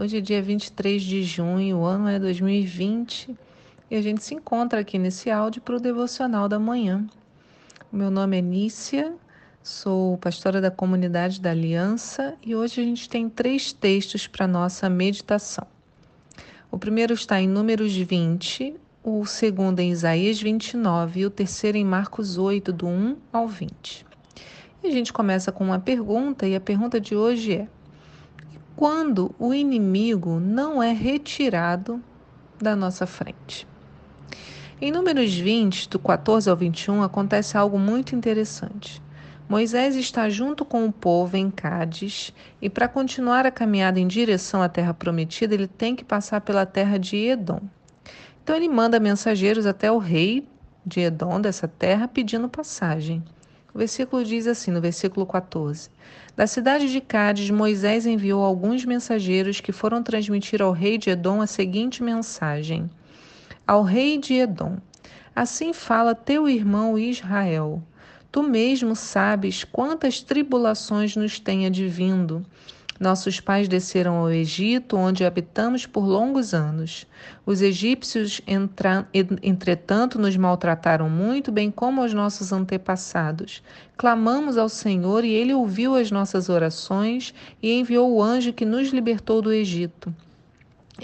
Hoje é dia 23 de junho, o ano é 2020 e a gente se encontra aqui nesse áudio para o devocional da manhã. Meu nome é Nícia, sou pastora da comunidade da Aliança e hoje a gente tem três textos para nossa meditação. O primeiro está em Números 20, o segundo em Isaías 29 e o terceiro em Marcos 8, do 1 ao 20. E a gente começa com uma pergunta e a pergunta de hoje é: quando o inimigo não é retirado da nossa frente. Em Números 20, do 14 ao 21, acontece algo muito interessante. Moisés está junto com o povo em Cádiz e, para continuar a caminhada em direção à terra prometida, ele tem que passar pela terra de Edom. Então, ele manda mensageiros até o rei de Edom, dessa terra, pedindo passagem. O versículo diz assim, no versículo 14: Da cidade de Cádiz, Moisés enviou alguns mensageiros que foram transmitir ao rei de Edom a seguinte mensagem: Ao rei de Edom: Assim fala teu irmão Israel. Tu mesmo sabes quantas tribulações nos tem advindo nossos pais desceram ao Egito, onde habitamos por longos anos. Os egípcios, entretanto, nos maltrataram muito, bem como os nossos antepassados. Clamamos ao Senhor e ele ouviu as nossas orações e enviou o anjo que nos libertou do Egito.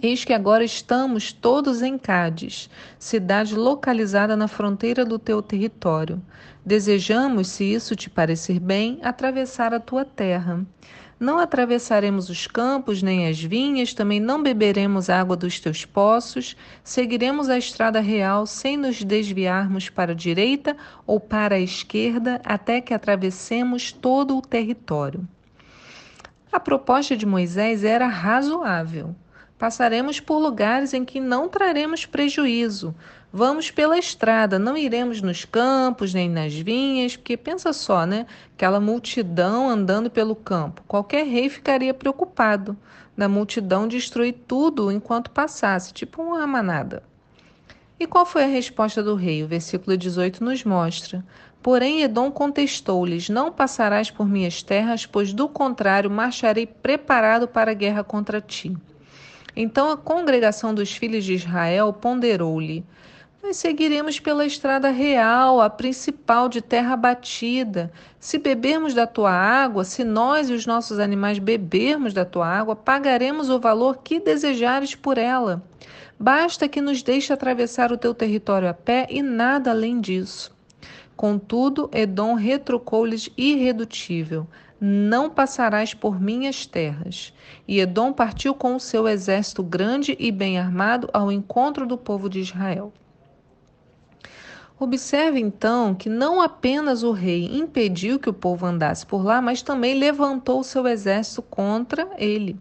Eis que agora estamos todos em Cádiz, cidade localizada na fronteira do teu território. Desejamos, se isso te parecer bem, atravessar a tua terra. Não atravessaremos os campos nem as vinhas, também não beberemos água dos teus poços, seguiremos a estrada real sem nos desviarmos para a direita ou para a esquerda até que atravessemos todo o território. A proposta de Moisés era razoável. Passaremos por lugares em que não traremos prejuízo. Vamos pela estrada, não iremos nos campos nem nas vinhas, porque pensa só, né? Aquela multidão andando pelo campo. Qualquer rei ficaria preocupado da multidão destruir tudo enquanto passasse, tipo uma manada. E qual foi a resposta do rei? O versículo 18 nos mostra. Porém, Edom contestou-lhes: Não passarás por minhas terras, pois do contrário marcharei preparado para a guerra contra ti. Então a congregação dos filhos de Israel ponderou-lhe: Nós seguiremos pela estrada real, a principal de terra batida. Se bebermos da tua água, se nós e os nossos animais bebermos da tua água, pagaremos o valor que desejares por ela. Basta que nos deixe atravessar o teu território a pé e nada além disso. Contudo, Edom retrucou-lhes irredutível: Não passarás por minhas terras. E Edom partiu com o seu exército grande e bem armado ao encontro do povo de Israel. Observe então que não apenas o rei impediu que o povo andasse por lá, mas também levantou o seu exército contra ele.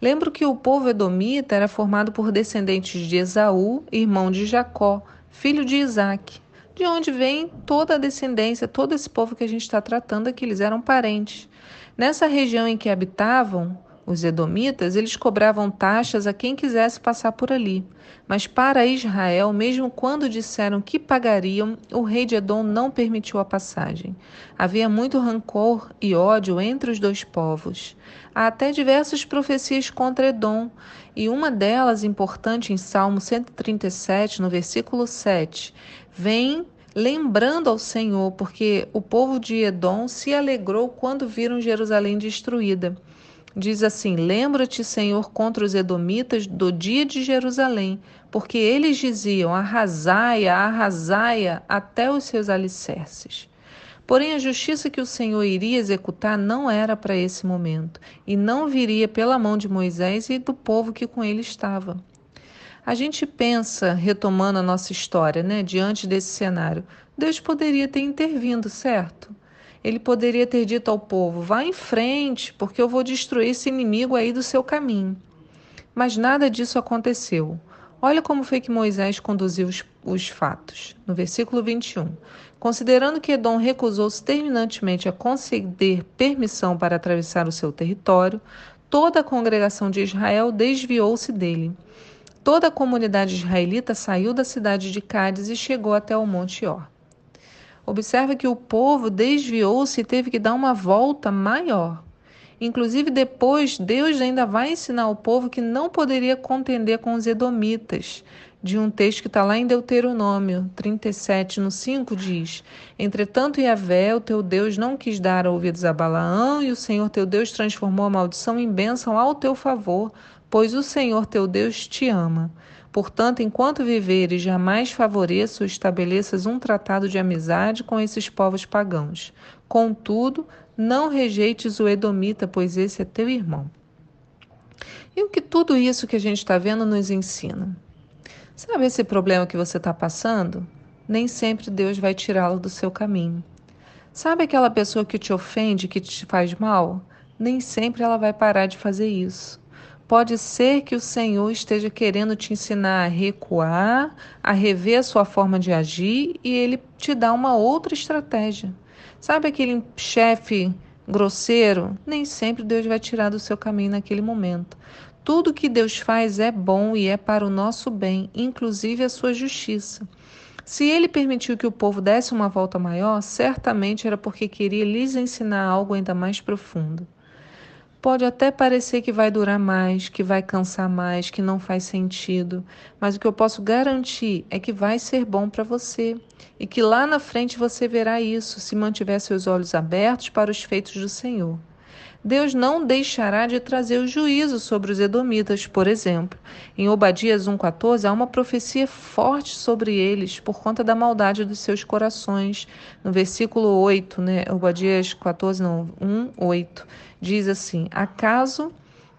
Lembro que o povo edomita era formado por descendentes de Esaú, irmão de Jacó, filho de Isaque de onde vem toda a descendência, todo esse povo que a gente está tratando aqui, eles eram parentes. Nessa região em que habitavam, os edomitas, eles cobravam taxas a quem quisesse passar por ali. Mas para Israel, mesmo quando disseram que pagariam, o rei de Edom não permitiu a passagem. Havia muito rancor e ódio entre os dois povos. Há até diversas profecias contra Edom, e uma delas, importante em Salmo 137, no versículo 7, vem lembrando ao Senhor, porque o povo de Edom se alegrou quando viram Jerusalém destruída. Diz assim: Lembra-te, Senhor, contra os edomitas do dia de Jerusalém, porque eles diziam: Arrasaia, arrasaia até os seus alicerces. Porém, a justiça que o Senhor iria executar não era para esse momento, e não viria pela mão de Moisés e do povo que com ele estava. A gente pensa, retomando a nossa história, né, diante desse cenário, Deus poderia ter intervindo, certo? Ele poderia ter dito ao povo: vá em frente, porque eu vou destruir esse inimigo aí do seu caminho. Mas nada disso aconteceu. Olha como foi que Moisés conduziu os, os fatos. No versículo 21. Considerando que Edom recusou-se terminantemente a conceder permissão para atravessar o seu território, toda a congregação de Israel desviou-se dele. Toda a comunidade israelita saiu da cidade de Cádiz e chegou até o Monte Or. Observe que o povo desviou-se e teve que dar uma volta maior. Inclusive, depois, Deus ainda vai ensinar ao povo que não poderia contender com os edomitas. De um texto que está lá em Deuteronômio 37, no 5, diz: Entretanto, Yahvé, o teu Deus, não quis dar ouvidos a Balaão, e o Senhor teu Deus transformou a maldição em bênção ao teu favor, pois o Senhor teu Deus te ama. Portanto, enquanto viveres, jamais favoreça ou estabeleças um tratado de amizade com esses povos pagãos. Contudo, não rejeites o Edomita, pois esse é teu irmão. E o que tudo isso que a gente está vendo nos ensina? Sabe esse problema que você está passando? Nem sempre Deus vai tirá-lo do seu caminho. Sabe aquela pessoa que te ofende, que te faz mal? Nem sempre ela vai parar de fazer isso. Pode ser que o Senhor esteja querendo te ensinar a recuar, a rever a sua forma de agir e ele te dá uma outra estratégia. Sabe aquele chefe grosseiro? Nem sempre Deus vai tirar do seu caminho naquele momento. Tudo que Deus faz é bom e é para o nosso bem, inclusive a sua justiça. Se ele permitiu que o povo desse uma volta maior, certamente era porque queria lhes ensinar algo ainda mais profundo. Pode até parecer que vai durar mais, que vai cansar mais, que não faz sentido, mas o que eu posso garantir é que vai ser bom para você e que lá na frente você verá isso se mantiver seus olhos abertos para os feitos do Senhor. Deus não deixará de trazer o juízo sobre os edomitas, por exemplo. Em Obadias 1,14 há uma profecia forte sobre eles por conta da maldade dos seus corações. No versículo 8, né? Obadias 14, não, 1, 8, diz assim: Acaso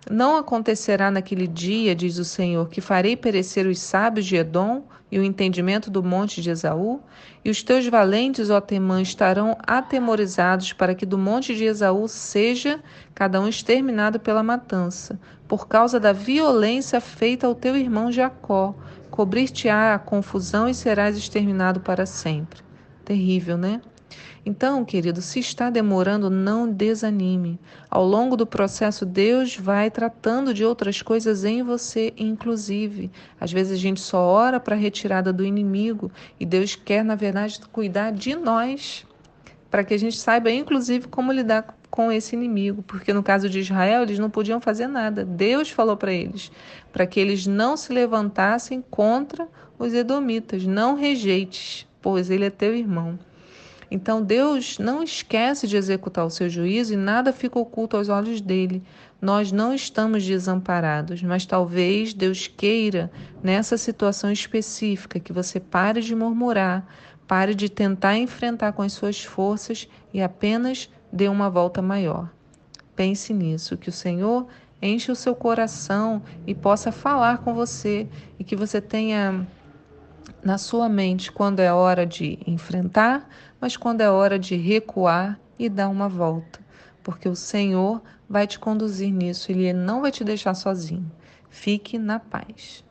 não acontecerá naquele dia, diz o Senhor, que farei perecer os sábios de Edom e o entendimento do monte de Esaú? E os teus valentes, ó Temã, estarão atemorizados para que do monte de Esaú seja cada um exterminado pela matança, por causa da violência feita ao teu irmão Jacó. Cobrir-te-á a confusão e serás exterminado para sempre. Terrível, né? Então, querido, se está demorando, não desanime. Ao longo do processo, Deus vai tratando de outras coisas em você, inclusive. Às vezes a gente só ora para a retirada do inimigo e Deus quer, na verdade, cuidar de nós, para que a gente saiba, inclusive, como lidar com esse inimigo, porque no caso de Israel eles não podiam fazer nada. Deus falou para eles, para que eles não se levantassem contra os edomitas, não rejeites, pois ele é teu irmão. Então Deus não esquece de executar o seu juízo e nada fica oculto aos olhos dele. Nós não estamos desamparados, mas talvez Deus queira, nessa situação específica, que você pare de murmurar, pare de tentar enfrentar com as suas forças e apenas dê uma volta maior. Pense nisso, que o Senhor enche o seu coração e possa falar com você e que você tenha na sua mente quando é hora de enfrentar, mas quando é hora de recuar e dar uma volta, porque o Senhor vai te conduzir nisso, ele não vai te deixar sozinho. Fique na paz.